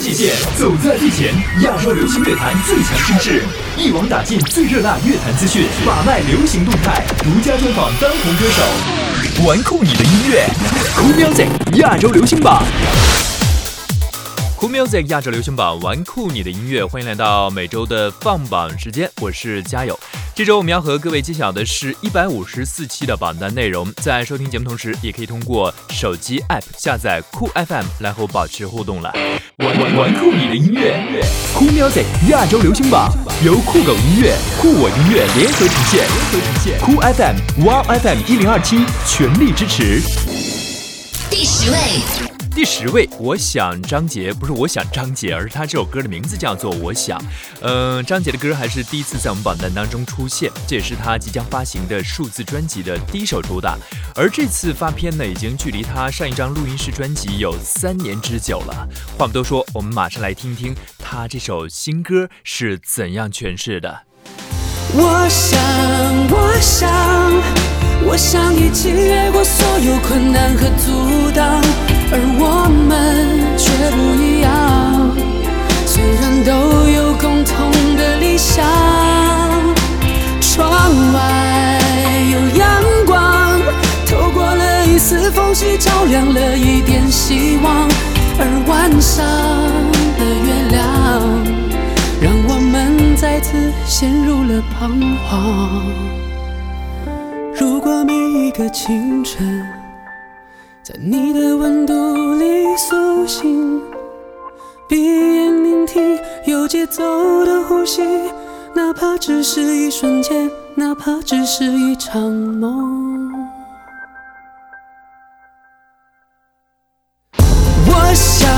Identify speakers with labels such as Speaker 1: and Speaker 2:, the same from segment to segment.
Speaker 1: 界限，走在最前，亚洲流行乐坛最强声势，一网打尽最热辣乐坛资讯，把脉流行动态，独家专访当红歌手，玩酷你的音乐，Cool Music 亚洲流行榜。Cool Music 亚洲流行榜，玩酷你的音乐，欢迎来到每周的放榜时间，我是嘉友。这周我们要和各位揭晓的是一百五十四期的榜单内容。在收听节目同时，也可以通过手机 App 下载酷 FM 来和我保持互动了。玩玩玩酷你的音乐，Cool Music 亚洲流行榜由酷狗音乐、酷我音乐联合呈现，联合呈现。酷 FM、Wow FM 一零二七全力支持。
Speaker 2: 第十位。
Speaker 1: 第十位，我想张杰不是我想张杰，而是他这首歌的名字叫做我想。嗯，张杰的歌还是第一次在我们榜单当中出现，这也是他即将发行的数字专辑的第一首主打。而这次发片呢，已经距离他上一张录音室专辑有三年之久了。话不多说，我们马上来听听他这首新歌是怎样诠释的。
Speaker 3: 我想，我想，我想一起越过所有困难和阻挡。而我们却不一样，虽然都有共同的理想。窗外有阳光，透过了一丝缝隙，照亮了一点希望。而晚上的月亮，让我们再次陷入了彷徨。如果每一个清晨。在你的温度里苏醒，闭眼聆听有节奏的呼吸，哪怕只是一瞬间，哪怕只是一场梦。我想，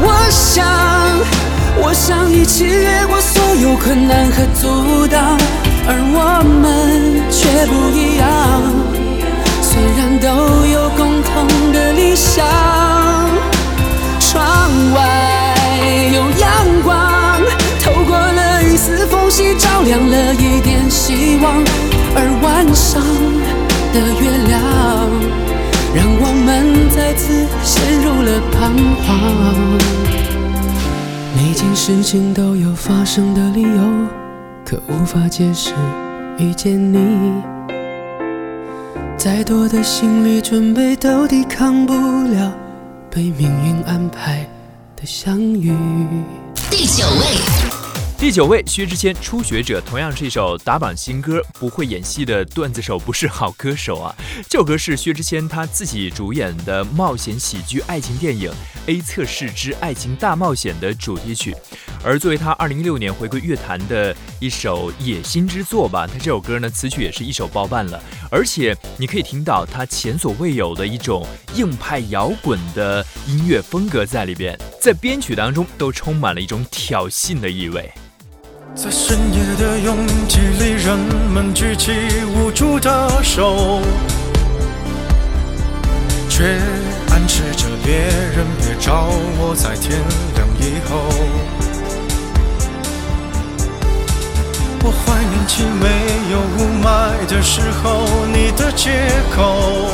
Speaker 3: 我想，我想一起越过所有困难和阻挡，而我们却不一样。虽然都有共同的理想，窗外有阳光，透过了一丝缝隙，照亮了一点希望。而晚上的月亮，让我们再次陷入了彷徨。每件事情都有发生的理由，可无法解释遇见你。再多的心理准备都抵抗不了被命运安排的相遇。
Speaker 2: 第九位。
Speaker 1: 第九位，薛之谦《初学者》同样是一首打榜新歌。不会演戏的段子手不是好歌手啊！这首歌是薛之谦他自己主演的冒险喜剧爱情电影《A 测试之爱情大冒险》的主题曲。而作为他2016年回归乐坛的一首野心之作吧，他这首歌呢词曲也是一手包办了。而且你可以听到他前所未有的一种硬派摇滚的音乐风格在里边，在编曲当中都充满了一种挑衅的意味。
Speaker 4: 在深夜的拥挤里，人们举起无助的手，却暗示着别人别找我，在天亮以后。我怀念起没有雾霾的时候，你的借口，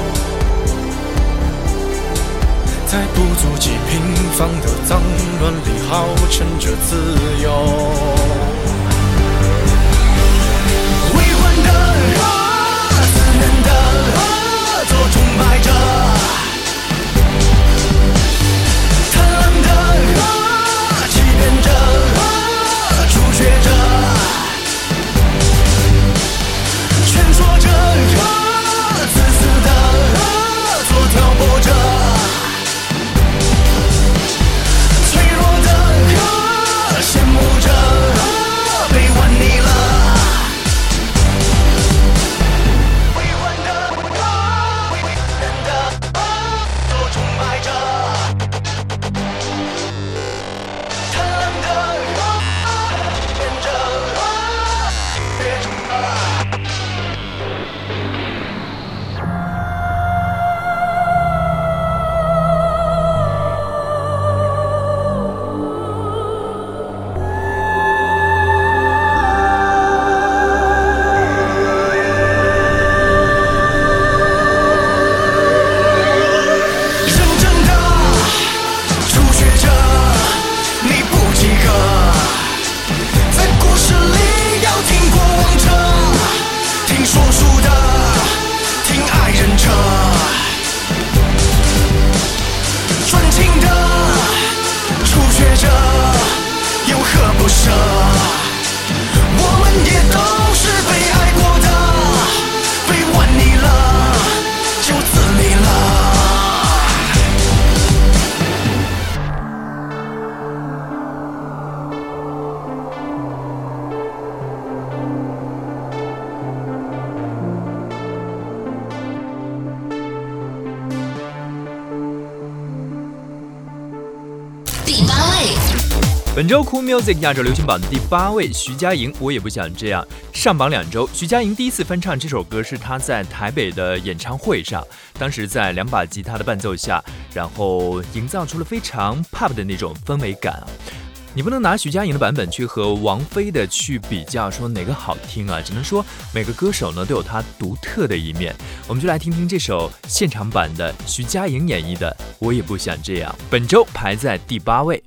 Speaker 4: 在不足几平方的脏乱里，号称着自由。
Speaker 2: 未完的肉
Speaker 1: 本周酷 music 亚洲流行榜的第八位，徐佳莹，我也不想这样。上榜两周，徐佳莹第一次翻唱这首歌是她在台北的演唱会上，当时在两把吉他的伴奏下，然后营造出了非常 pop 的那种氛围感啊。你不能拿徐佳莹的版本去和王菲的去比较，说哪个好听啊？只能说每个歌手呢都有他独特的一面。我们就来听听这首现场版的徐佳莹演绎的《我也不想这样》，本周排在第八位。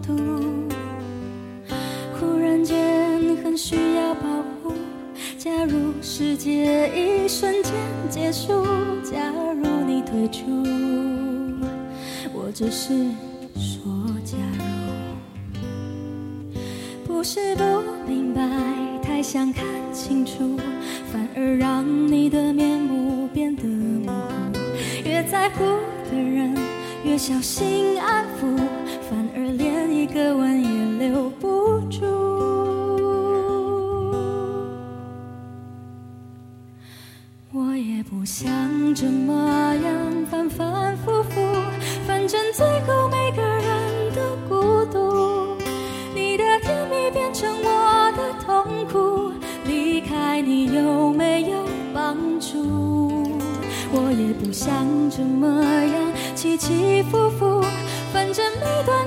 Speaker 5: 中毒。忽然间很需要保护，假如世界一瞬间结束，假如你退出，我只是说假如，不是不明白。太想看清楚，反而让你的面目变得模糊。越在乎的人，越小心安抚，反而连一个吻也留不住。我也不想这么样反反复复，反正最后每个人都孤独。你的甜蜜变成我的痛苦，离开你有没有帮助？我也不想这么样起起伏伏，反正每段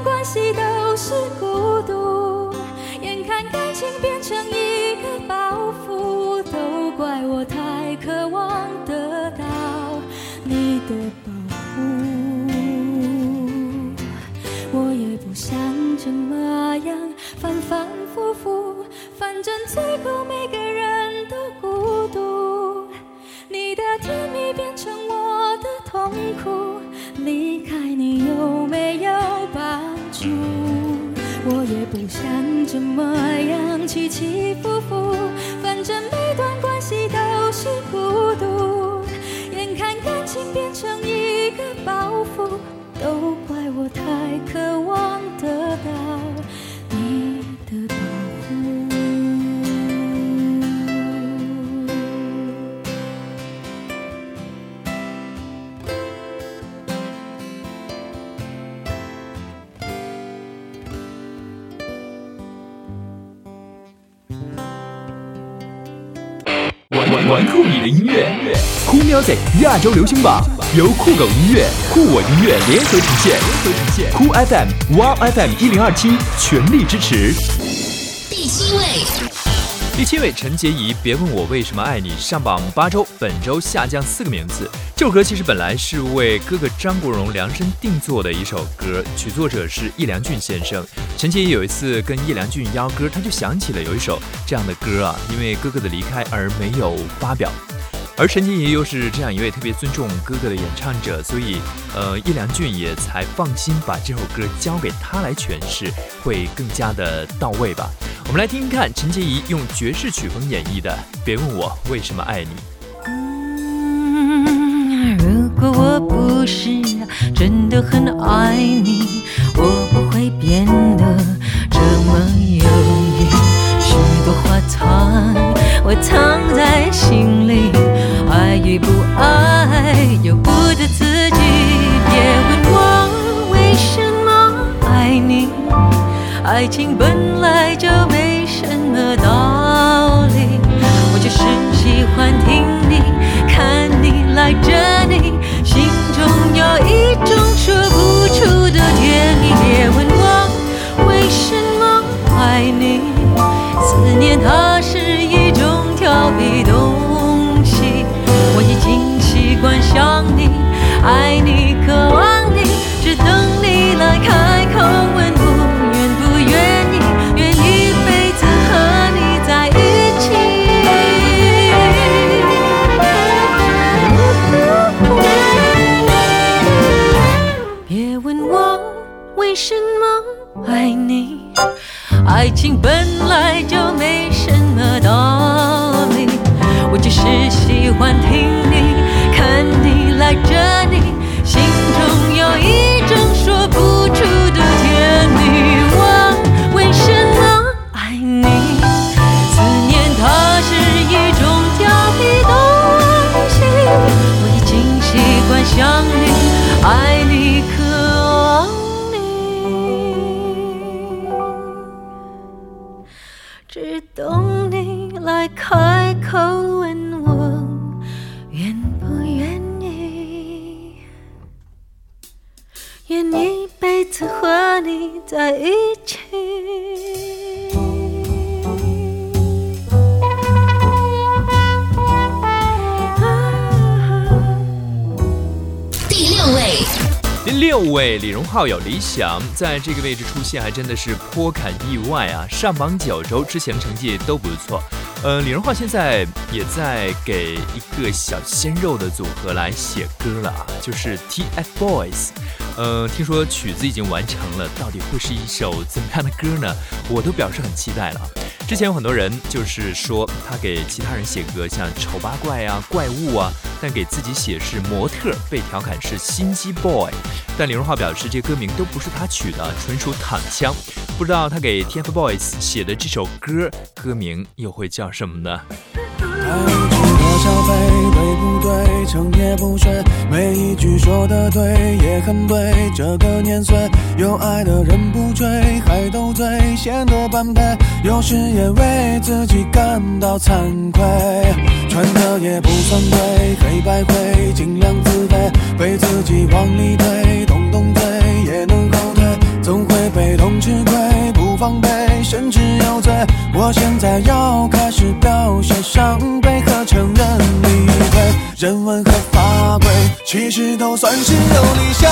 Speaker 5: 变成一个包袱，都怪我太渴望得到你的保护。我也不想这么样。反反复复，反正最后每个人都孤独。你的甜蜜变成我的痛苦，怎么样起起伏
Speaker 1: 亚洲流行榜由酷狗音乐、酷我音乐联合呈现，联合呈现酷 FM、Wow FM 一零二七全力支持。
Speaker 2: 第七位。
Speaker 1: 第七位，陈洁仪，别问我为什么爱你，上榜八周，本周下降四个名次。这首歌其实本来是为哥哥张国荣量身定做的一首歌，曲作者是易良俊先生。陈洁仪有一次跟易良俊邀歌，他就想起了有一首这样的歌啊，因为哥哥的离开而没有发表。而陈洁仪又是这样一位特别尊重哥哥的演唱者，所以，呃，易良俊也才放心把这首歌交给他来诠释，会更加的到位吧。我们来听听看陈洁仪用爵士曲风演绎的《别问我为什么爱你》。
Speaker 6: 如果我不是真的很爱你，我不会变得这么犹豫，许多话藏我藏在心里。爱与不爱，由不得自己。别问我为什么爱你，爱情本来就没什么道理
Speaker 1: 浩有理想，在这个位置出现还真的是颇感意外啊！上榜九周，之前的成绩都不错。呃，李荣浩现在也在给一个小鲜肉的组合来写歌了啊，就是 TFBOYS。呃，听说曲子已经完成了，到底会是一首怎么样的歌呢？我都表示很期待了。之前有很多人就是说他给其他人写歌，像丑八怪啊、怪物啊，但给自己写是模特，被调侃是心机 boy。但李荣浩表示，这些歌名都不是他取的，纯属躺枪。不知道他给 TFBOYS 写的这首歌歌名又会叫什么呢？
Speaker 4: 消费对不对？成也不睡，每一句说的对也很对。这个年岁，有爱的人不追，还斗嘴，显得般配。有时也为自己感到惭愧，穿的也不算对，黑白灰，尽量自卑，被自己往里推，动动嘴也能后退，总会被动吃亏，不防备，甚至有罪。我现在要开始表现伤悲和承认理亏，人文和法规其实都算是有理想，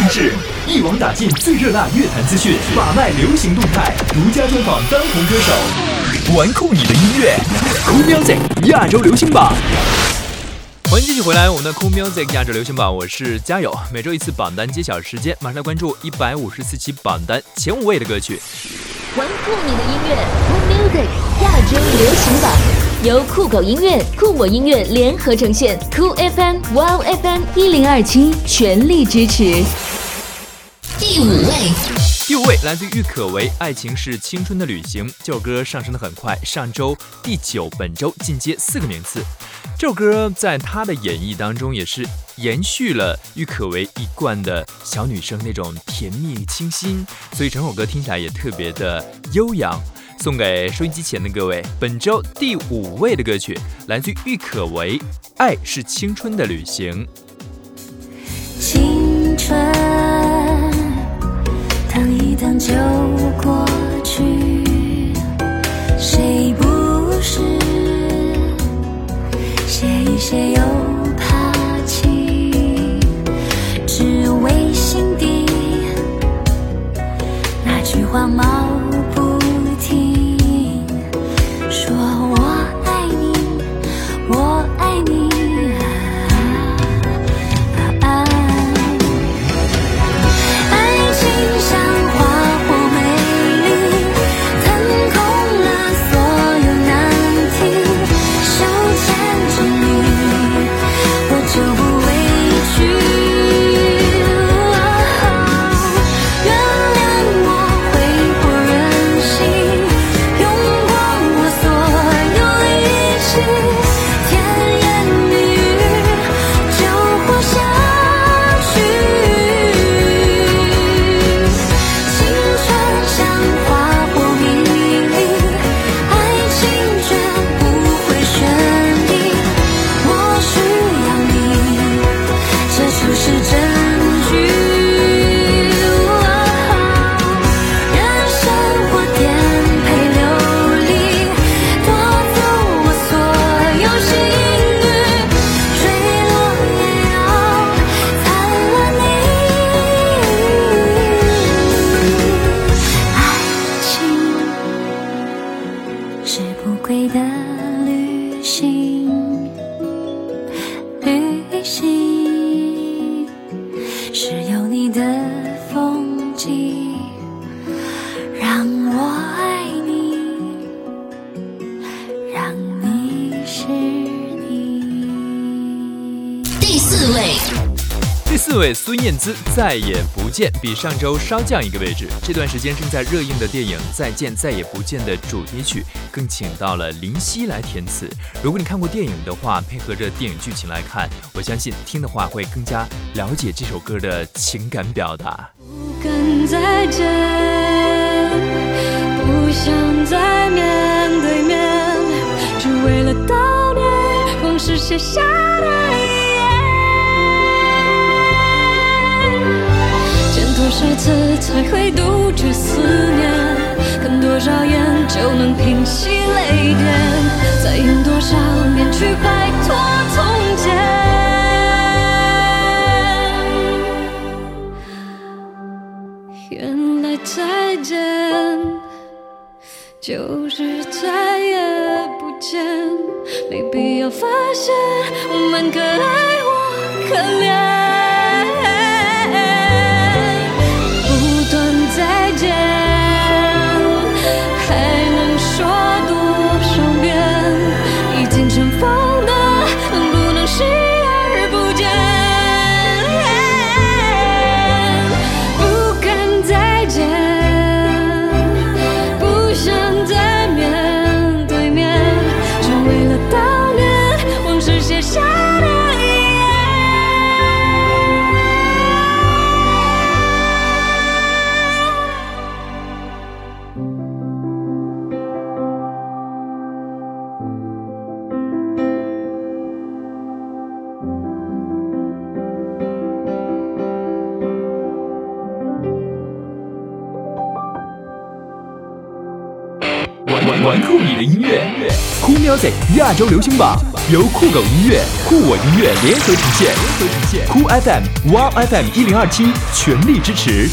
Speaker 1: 最强声势，一网打尽最热辣乐坛资讯，把脉流行动态，独家专访当红歌手，玩酷你的音乐，Cool Music 亚洲流行榜。欢迎继续回来，我们的 Cool Music 亚洲流行榜，我是嘉友。每周一次榜单揭晓时间，马上来关注一百五十四期榜单前五位的歌曲。
Speaker 2: 玩酷你的音乐，Cool Music 亚洲流行榜，由酷狗音乐、酷我音乐联合呈现，Cool FM、Wow FM 一零二七全力支持。第五位，
Speaker 1: 第五位来自郁可唯，《爱情是青春的旅行》这首歌上升的很快，上周第九，本周进阶四个名次。这首歌在她的演绎当中也是延续了郁可唯一贯的小女生那种甜蜜清新，所以整首歌听起来也特别的悠扬。送给收音机前的各位，本周第五位的歌曲来自郁可唯，《爱是青春的旅行》。
Speaker 5: 青春，等一等就过去，谁不是写一写又爬起，只为心底那句话
Speaker 7: 吗位孙燕姿再也不见，比上周稍降一个位置。这段时间正在热映的电影《再见再也不见》的主题曲，更请到了林夕来填词。如果你看过电影的话，配合着电影剧情来看，我相信听的话会更加了解这首歌的情感表达。
Speaker 6: 不敢再见，不想再面对面，只为了悼念往事写下的。少次才会杜绝思念？看多少眼就能平息泪点？再用多少年去摆脱从前？原来再见就是再也不见，没必要发现我们可爱或可怜。
Speaker 1: 亚洲流行榜由酷狗音乐、酷我音乐联合呈现，联合呈现。酷 FM、Wow FM 一零二七全力支持。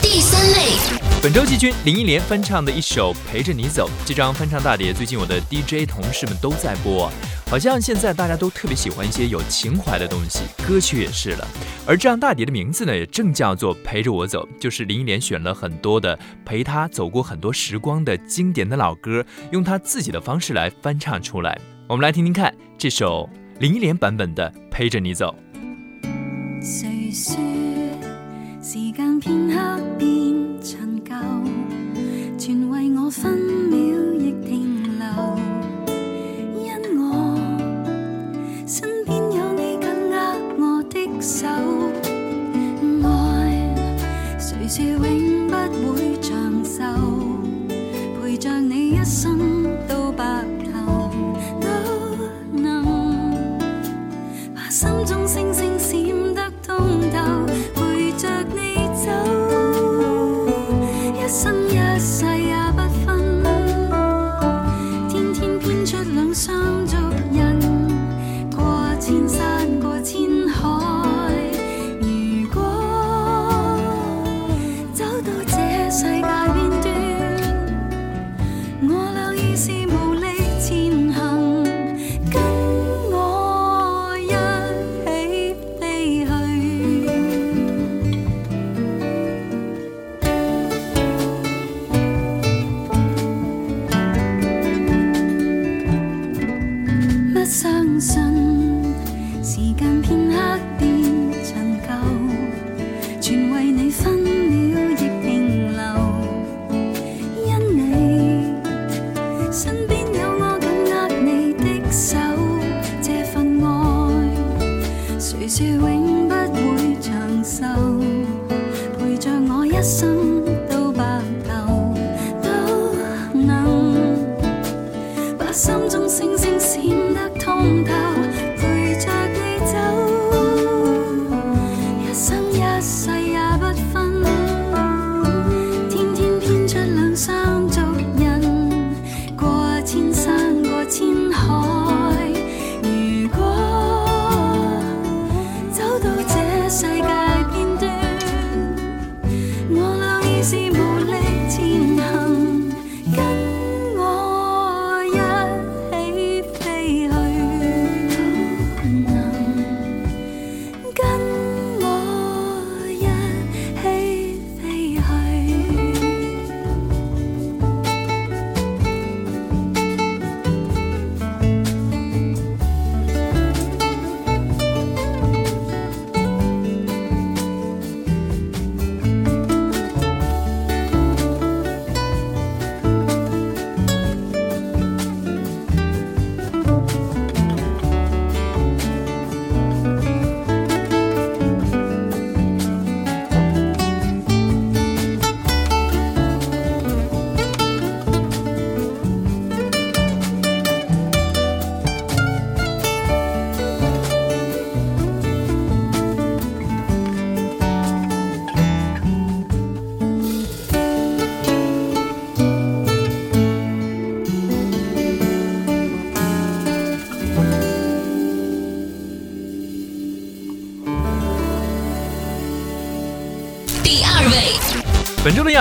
Speaker 8: 第三类。
Speaker 7: 本周季军林忆莲翻唱的一首《陪着你走》，这张翻唱大碟最近我的 DJ 同事们都在播，好像现在大家都特别喜欢一些有情怀的东西，歌曲也是了。而这张大碟的名字呢，也正叫做《陪着我走》，就是林忆莲选了很多的陪她走过很多时光的经典的老歌，用她自己的方式来翻唱出来。我们来听听看这首林忆莲版本的《陪着你走》。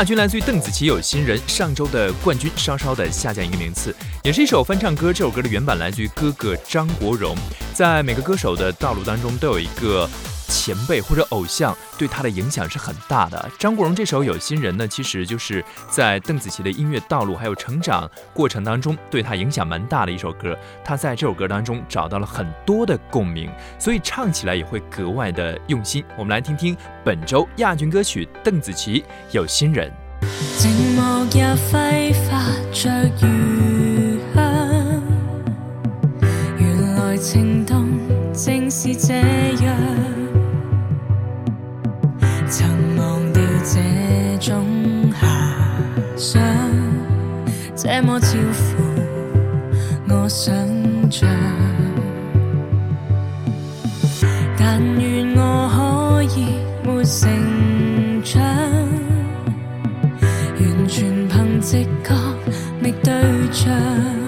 Speaker 1: 军来自于邓紫棋，有新人。上周的冠军稍稍的下降一个名次，也是一首翻唱歌。这首歌的原版来自于哥哥张国荣。在每个歌手的道路当中，都有一个。前辈或者偶像对他的影响是很大的。张国荣这首《有心人》呢，其实就是在邓紫棋的音乐道路还有成长过程当中对他影响蛮大的一首歌。他在这首歌当中找到了很多的共鸣，所以唱起来也会格外的用心。我们来听听本周亚军歌曲邓紫棋《有心人》。
Speaker 6: 寂寞也挥发着余香，原来情动正是这样。这种遐想，这么超乎我想象。但愿我可以没成长，完全凭直觉觅对象。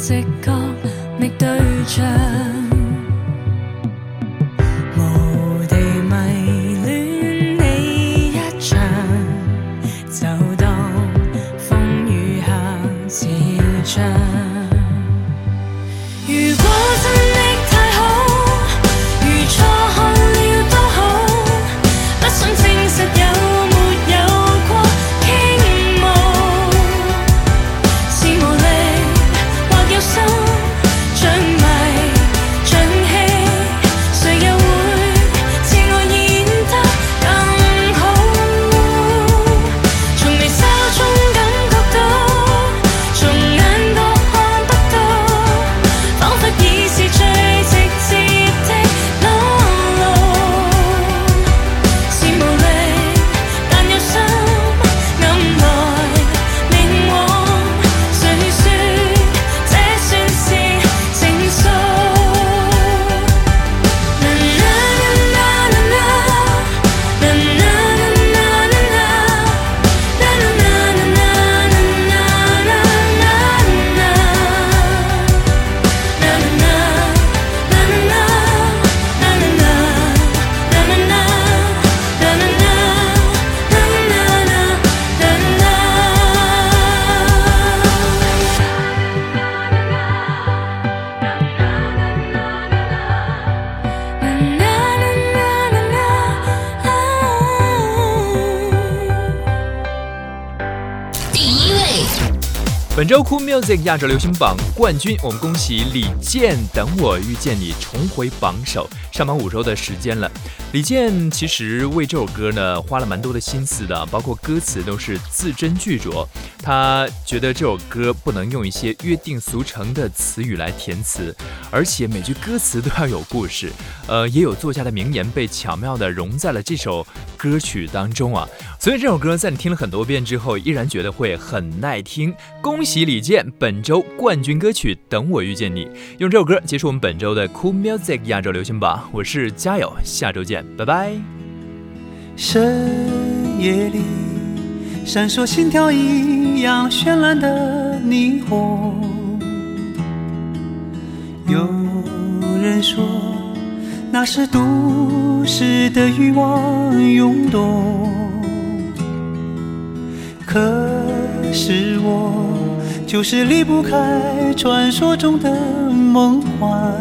Speaker 1: 直觉觅对象。周酷 music 亚洲流行榜冠军，我们恭喜李健，等我遇见你重回榜首，上榜五周的时间了。李健其实为这首歌呢花了蛮多的心思的，包括歌词都是字斟句酌。他觉得这首歌不能用一些约定俗成的词语来填词，而且每句歌词都要有故事。呃，也有作家的名言被巧妙地融在了这首歌曲当中啊。所以这首歌在你听了很多遍之后，依然觉得会很耐听。恭喜李健，本周冠军歌曲《等我遇见你》。用这首歌结束我们本周的 Cool Music 亚洲流行榜。我是加油，下周见。拜拜。
Speaker 9: 深夜里闪烁心跳一样绚烂的霓虹，有。人说那是都市的欲望涌动，可是我就是离不开传说中的梦幻，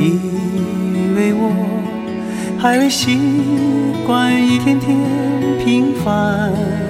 Speaker 9: 因为我还未习惯一天天平凡。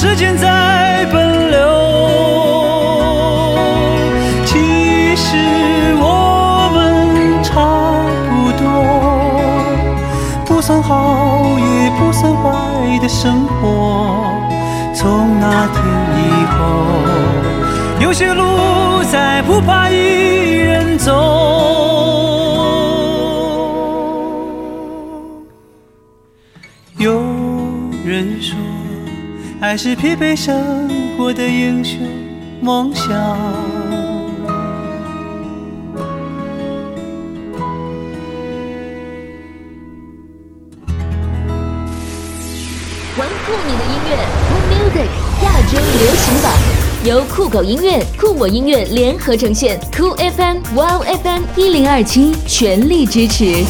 Speaker 9: 时间在奔流。其实我们差不多，不算好也不算坏的生活。从那天以后，有些路再不怕一人走。爱是疲惫生活的英雄梦想。
Speaker 2: 玩酷你的音乐，Cool Music 亚洲流行榜，由酷狗音乐、酷我音乐联合呈现，酷 FM、Wow FM 一零二七全力支持。